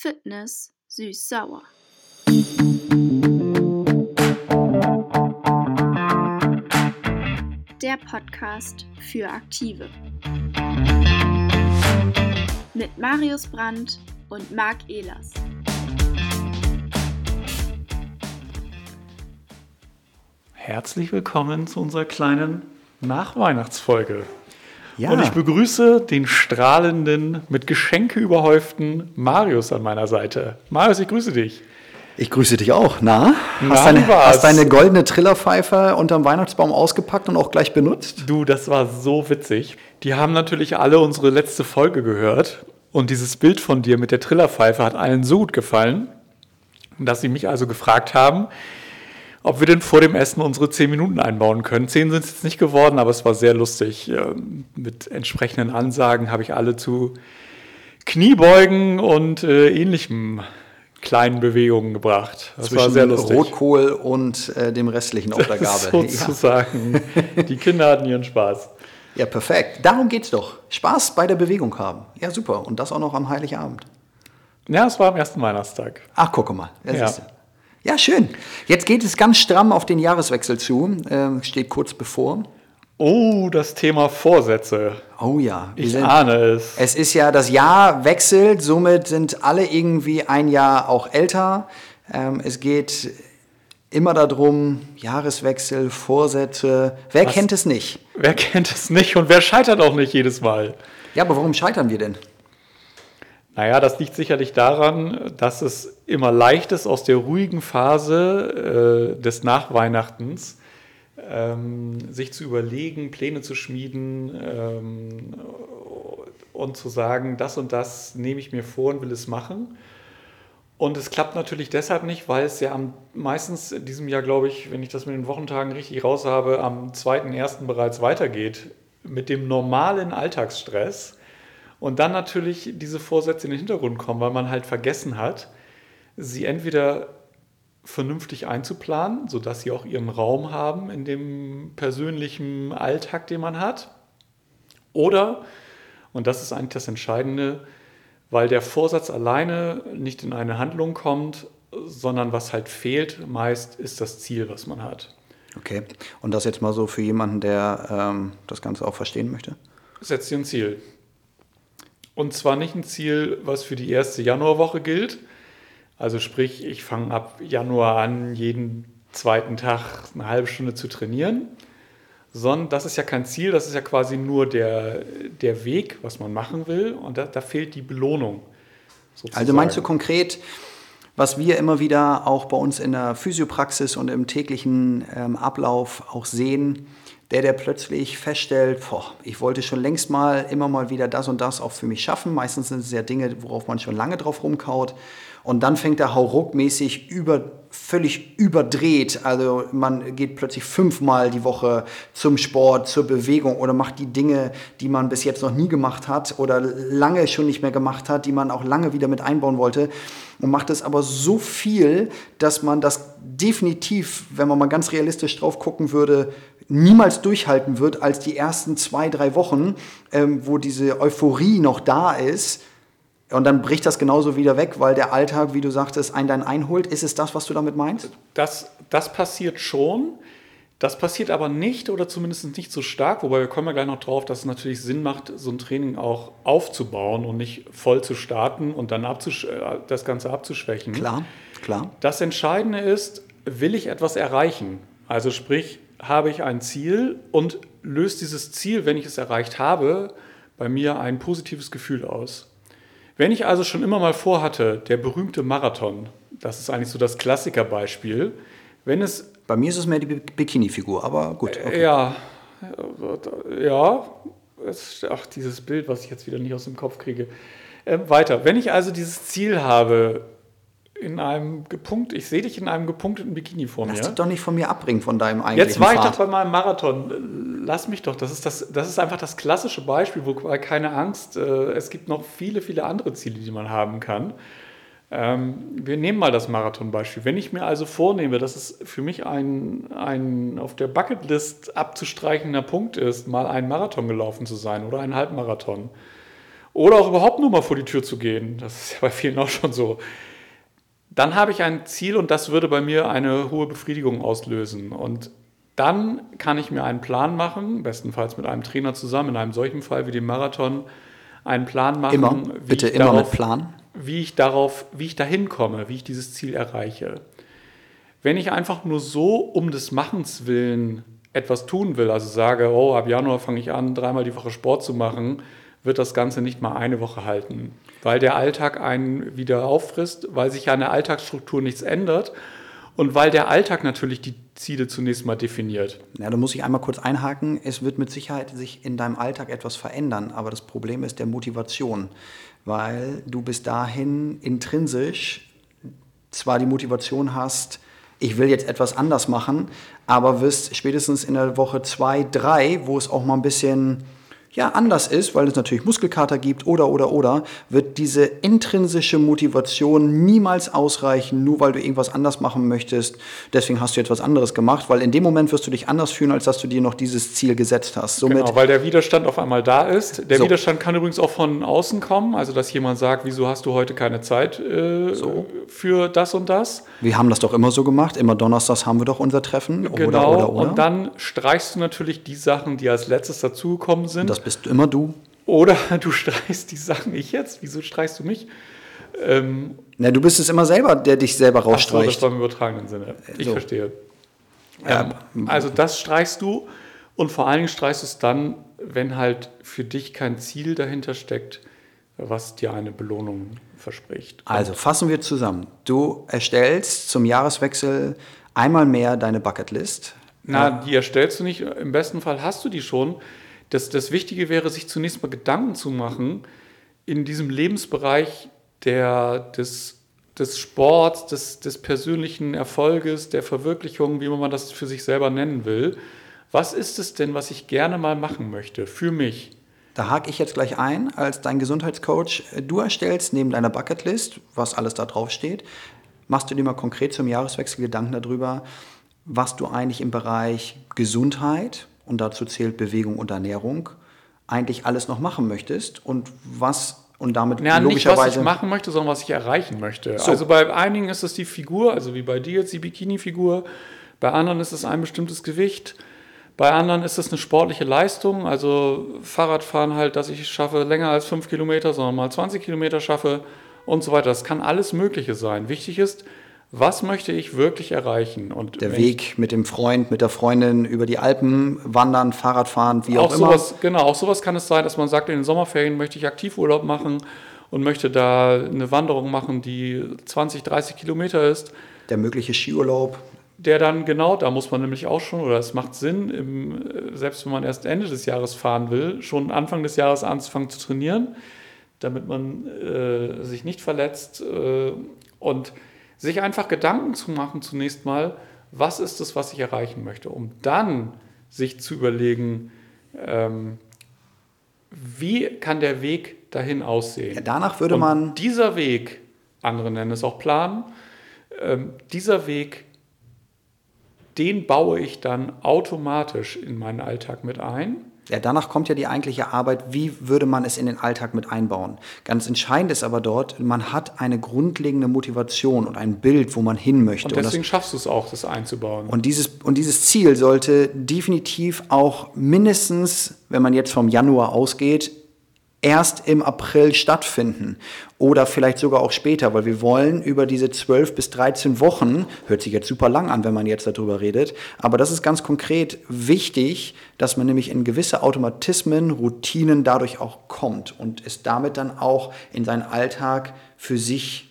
Fitness süß-sauer. Der Podcast für Aktive. Mit Marius Brandt und Marc Ehlers. Herzlich willkommen zu unserer kleinen Nachweihnachtsfolge. Ja. Und ich begrüße den strahlenden, mit Geschenke überhäuften Marius an meiner Seite. Marius, ich grüße dich. Ich grüße dich auch. Na? Na, Hast, deine, hast deine goldene Trillerpfeife unterm Weihnachtsbaum ausgepackt und auch gleich benutzt? Du, das war so witzig. Die haben natürlich alle unsere letzte Folge gehört. Und dieses Bild von dir mit der Trillerpfeife hat allen so gut gefallen, dass sie mich also gefragt haben, ob wir denn vor dem Essen unsere 10 Minuten einbauen können. 10 sind es jetzt nicht geworden, aber es war sehr lustig. Ähm, Mit entsprechenden Ansagen habe ich alle zu Kniebeugen und äh, ähnlichem kleinen Bewegungen gebracht. Das war sehr lustig. Rotkohl und äh, dem restlichen auf der Gabel. Sozusagen. Die Kinder hatten ihren Spaß. Ja. ja, perfekt. Darum geht's doch. Spaß bei der Bewegung haben. Ja, super. Und das auch noch am Heiligabend. Ja, es war am ersten Weihnachtstag. Ach, gucke mal. Ja, Ja. schön. Jetzt geht es ganz stramm auf den Jahreswechsel zu. Ähm, steht kurz bevor. Oh, das Thema Vorsätze. Oh ja. wir Ich sind- ahne es. Es ist ja, das Jahr wechselt, somit sind alle irgendwie ein Jahr auch älter. Ähm, es geht immer darum, Jahreswechsel, Vorsätze. Wer Was? kennt es nicht? Wer kennt es nicht und wer scheitert auch nicht jedes Mal? Ja, aber warum scheitern wir denn? Naja, das liegt sicherlich daran, dass es immer leicht ist, aus der ruhigen Phase äh, des Nachweihnachtens ähm, sich zu überlegen, Pläne zu schmieden ähm, und zu sagen, das und das nehme ich mir vor und will es machen. Und es klappt natürlich deshalb nicht, weil es ja am meistens in diesem Jahr, glaube ich, wenn ich das mit den Wochentagen richtig raus habe, am 2.1. bereits weitergeht mit dem normalen Alltagsstress. Und dann natürlich diese Vorsätze in den Hintergrund kommen, weil man halt vergessen hat, sie entweder vernünftig einzuplanen, sodass sie auch ihren Raum haben in dem persönlichen Alltag, den man hat. Oder, und das ist eigentlich das Entscheidende, weil der Vorsatz alleine nicht in eine Handlung kommt, sondern was halt fehlt, meist ist das Ziel, was man hat. Okay. Und das jetzt mal so für jemanden, der ähm, das Ganze auch verstehen möchte? Setz dir ein Ziel. Und zwar nicht ein Ziel, was für die erste Januarwoche gilt. Also sprich, ich fange ab Januar an, jeden zweiten Tag eine halbe Stunde zu trainieren. Sondern das ist ja kein Ziel, das ist ja quasi nur der, der Weg, was man machen will. Und da, da fehlt die Belohnung. sozusagen. Also meinst du konkret, was wir immer wieder auch bei uns in der Physiopraxis und im täglichen ähm, Ablauf auch sehen, der, der plötzlich feststellt, boah, ich wollte schon längst mal immer mal wieder das und das auch für mich schaffen. Meistens sind es ja Dinge, worauf man schon lange drauf rumkaut. Und dann fängt er hauruckmäßig über, völlig überdreht. Also man geht plötzlich fünfmal die Woche zum Sport, zur Bewegung oder macht die Dinge, die man bis jetzt noch nie gemacht hat oder lange schon nicht mehr gemacht hat, die man auch lange wieder mit einbauen wollte. Und macht es aber so viel, dass man das definitiv, wenn man mal ganz realistisch drauf gucken würde, niemals durchhalten wird als die ersten zwei, drei Wochen, ähm, wo diese Euphorie noch da ist. Und dann bricht das genauso wieder weg, weil der Alltag, wie du sagtest, einen dann einholt. Ist es das, was du damit meinst? Das, das passiert schon. Das passiert aber nicht oder zumindest nicht so stark, wobei wir kommen ja gleich noch drauf, dass es natürlich Sinn macht, so ein Training auch aufzubauen und nicht voll zu starten und dann äh, das Ganze abzuschwächen. Klar, klar. Das Entscheidende ist, will ich etwas erreichen? Also sprich, habe ich ein Ziel und löst dieses Ziel, wenn ich es erreicht habe, bei mir ein positives Gefühl aus. Wenn ich also schon immer mal vorhatte, der berühmte Marathon, das ist eigentlich so das Klassikerbeispiel, wenn es Bei mir ist es mehr die Bi- Bikini-Figur, aber gut. Okay. ja, ja, ach, dieses Bild, was ich jetzt wieder nicht aus dem Kopf kriege. Ähm, weiter. Wenn ich also dieses Ziel habe, in einem gepunkt, ich sehe dich in einem gepunkteten Bikini vor Lass mir. dich doch nicht von mir abbringen, von deinem eigentlichen Jetzt war ich Pfad. doch bei meinem Marathon. Lass mich doch. Das ist, das, das ist einfach das klassische Beispiel, wo keine Angst. Äh, es gibt noch viele, viele andere Ziele, die man haben kann. Ähm, wir nehmen mal das Marathon-Beispiel. Wenn ich mir also vornehme, dass es für mich ein, ein auf der Bucketlist abzustreichender Punkt ist, mal einen Marathon gelaufen zu sein oder einen Halbmarathon. Oder auch überhaupt nur mal vor die Tür zu gehen. Das ist ja bei vielen auch schon so. Dann habe ich ein Ziel und das würde bei mir eine hohe Befriedigung auslösen. Und dann kann ich mir einen Plan machen, bestenfalls mit einem Trainer zusammen, in einem solchen Fall wie dem Marathon, einen Plan machen. Immer, bitte immer darauf, mit Plan. Wie ich darauf, wie ich dahin komme, wie ich dieses Ziel erreiche. Wenn ich einfach nur so um des Machens willen etwas tun will, also sage, oh, ab Januar fange ich an, dreimal die Woche Sport zu machen, wird das Ganze nicht mal eine Woche halten, weil der Alltag einen wieder auffrisst, weil sich an der Alltagsstruktur nichts ändert und weil der Alltag natürlich die Ziele zunächst mal definiert. Ja, da muss ich einmal kurz einhaken. Es wird mit Sicherheit sich in deinem Alltag etwas verändern, aber das Problem ist der Motivation, weil du bis dahin intrinsisch zwar die Motivation hast, ich will jetzt etwas anders machen, aber wirst spätestens in der Woche zwei, drei, wo es auch mal ein bisschen ja anders ist, weil es natürlich Muskelkater gibt oder oder oder, wird diese intrinsische Motivation niemals ausreichen, nur weil du irgendwas anders machen möchtest. Deswegen hast du etwas anderes gemacht, weil in dem Moment wirst du dich anders fühlen, als dass du dir noch dieses Ziel gesetzt hast. Somit genau, weil der Widerstand auf einmal da ist. Der so. Widerstand kann übrigens auch von außen kommen, also dass jemand sagt, wieso hast du heute keine Zeit äh, so. für das und das. Wir haben das doch immer so gemacht, immer donnerstags haben wir doch unser Treffen. Genau, oder, oder, oder. und dann streichst du natürlich die Sachen, die als letztes dazugekommen sind. Das bist immer du. Oder du streichst die Sachen ich jetzt. Wieso streichst du mich? Ähm, Na, du bist es immer selber, der dich selber rausstreicht. Ach so, das war im übertragenen Sinne. Ich so. verstehe. Ja. Ähm, also das streichst du und vor allen Dingen streichst du es dann, wenn halt für dich kein Ziel dahinter steckt, was dir eine Belohnung verspricht. Also fassen wir zusammen. Du erstellst zum Jahreswechsel einmal mehr deine Bucketlist. Na, die erstellst du nicht. Im besten Fall hast du die schon das, das Wichtige wäre, sich zunächst mal Gedanken zu machen in diesem Lebensbereich der, des, des Sports, des, des persönlichen Erfolges, der Verwirklichung, wie man das für sich selber nennen will. Was ist es denn, was ich gerne mal machen möchte für mich? Da hake ich jetzt gleich ein als dein Gesundheitscoach. Du erstellst neben deiner Bucketlist, was alles da drauf steht, machst du dir mal konkret zum Jahreswechsel Gedanken darüber, was du eigentlich im Bereich Gesundheit, und dazu zählt Bewegung und Ernährung, eigentlich alles noch machen möchtest und was und damit ja, logischerweise. Nicht, was ich machen möchte, sondern was ich erreichen möchte. So. Also bei einigen ist es die Figur, also wie bei dir jetzt die Bikini-Figur, bei anderen ist es ein bestimmtes Gewicht, bei anderen ist es eine sportliche Leistung, also Fahrradfahren halt, dass ich schaffe länger als fünf Kilometer, sondern mal 20 Kilometer schaffe und so weiter. Das kann alles Mögliche sein. Wichtig ist, was möchte ich wirklich erreichen? Und der Weg mit dem Freund, mit der Freundin über die Alpen wandern, Fahrradfahren, wie auch, auch sowas, immer. Genau, auch sowas kann es sein, dass man sagt, in den Sommerferien möchte ich Aktivurlaub machen und möchte da eine Wanderung machen, die 20, 30 Kilometer ist. Der mögliche Skiurlaub. Der dann genau, da muss man nämlich auch schon, oder es macht Sinn, im, selbst wenn man erst Ende des Jahres fahren will, schon Anfang des Jahres anzufangen zu trainieren, damit man äh, sich nicht verletzt äh, und sich einfach Gedanken zu machen zunächst mal, was ist es, was ich erreichen möchte, um dann sich zu überlegen, ähm, wie kann der Weg dahin aussehen. Ja, danach würde Und man. Dieser Weg, andere nennen es auch Plan, ähm, dieser Weg, den baue ich dann automatisch in meinen Alltag mit ein. Ja, danach kommt ja die eigentliche Arbeit, wie würde man es in den Alltag mit einbauen. Ganz entscheidend ist aber dort, man hat eine grundlegende Motivation und ein Bild, wo man hin möchte. Und deswegen und das, schaffst du es auch, das einzubauen. Und dieses, und dieses Ziel sollte definitiv auch mindestens, wenn man jetzt vom Januar ausgeht, erst im April stattfinden oder vielleicht sogar auch später, weil wir wollen über diese 12 bis 13 Wochen, hört sich jetzt super lang an, wenn man jetzt darüber redet, aber das ist ganz konkret wichtig, dass man nämlich in gewisse Automatismen, Routinen dadurch auch kommt und es damit dann auch in seinen Alltag für sich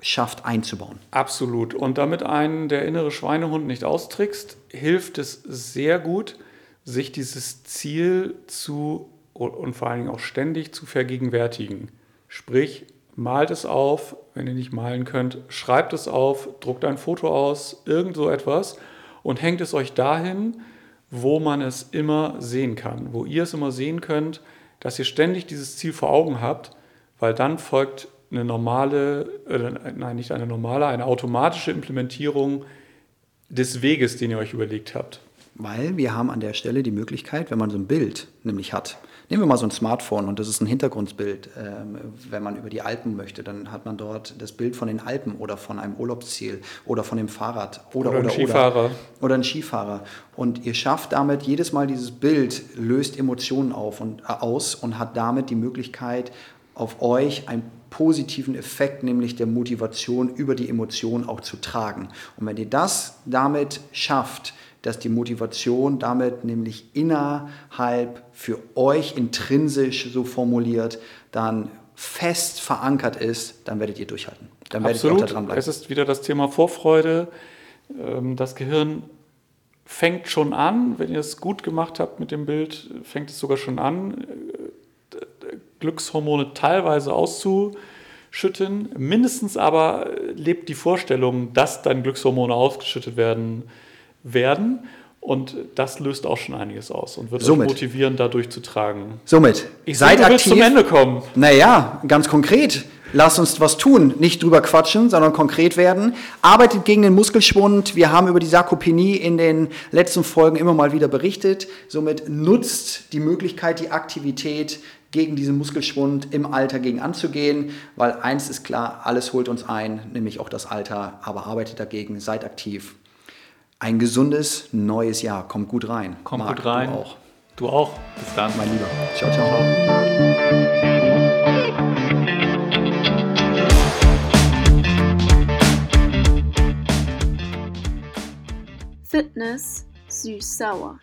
schafft einzubauen. Absolut. Und damit einen der innere Schweinehund nicht austrickst, hilft es sehr gut, sich dieses Ziel zu und vor allen Dingen auch ständig zu vergegenwärtigen. Sprich, malt es auf, wenn ihr nicht malen könnt, schreibt es auf, druckt ein Foto aus, irgend so etwas und hängt es euch dahin, wo man es immer sehen kann, wo ihr es immer sehen könnt, dass ihr ständig dieses Ziel vor Augen habt, weil dann folgt eine normale, äh, nein, nicht eine normale, eine automatische Implementierung des Weges, den ihr euch überlegt habt. Weil wir haben an der Stelle die Möglichkeit, wenn man so ein Bild nämlich hat, Nehmen wir mal so ein Smartphone und das ist ein Hintergrundbild. Ähm, wenn man über die Alpen möchte, dann hat man dort das Bild von den Alpen oder von einem Urlaubsziel oder von dem Fahrrad oder, Oder ein oder, Skifahrer. Oder, oder ein Skifahrer. Und ihr schafft damit jedes Mal dieses Bild, löst Emotionen auf und, äh, aus und hat damit die Möglichkeit, auf euch einen positiven Effekt, nämlich der Motivation über die Emotion auch zu tragen. Und wenn ihr das damit schafft, dass die Motivation damit nämlich innerhalb für euch intrinsisch so formuliert, dann fest verankert ist, dann werdet ihr durchhalten. Dann werdet ihr auch da Absolut. dran bleiben. Es ist wieder das Thema Vorfreude. Ähm, Das Gehirn fängt schon an, wenn ihr es gut gemacht habt mit dem Bild, fängt es sogar schon an, Glückshormone teilweise auszuschütten. Mindestens aber lebt die Vorstellung, dass dann Glückshormone ausgeschüttet werden werden. Und das löst auch schon einiges aus und wird Somit. euch motivieren, da durchzutragen. Somit, Ich seid sehe, du willst aktiv. zum Ende kommen. Naja, ganz konkret. Lasst uns was tun. Nicht drüber quatschen, sondern konkret werden. Arbeitet gegen den Muskelschwund. Wir haben über die Sarkopenie in den letzten Folgen immer mal wieder berichtet. Somit nutzt die Möglichkeit, die Aktivität gegen diesen Muskelschwund im Alter gegen anzugehen, weil eins ist klar, alles holt uns ein, nämlich auch das Alter, aber arbeitet dagegen, seid aktiv. Ein gesundes neues Jahr, kommt gut rein. Kommt Marc, gut rein. Du auch, Du auch. Bis dann. mein Lieber. Ciao, ciao. Fitness süß-sauer.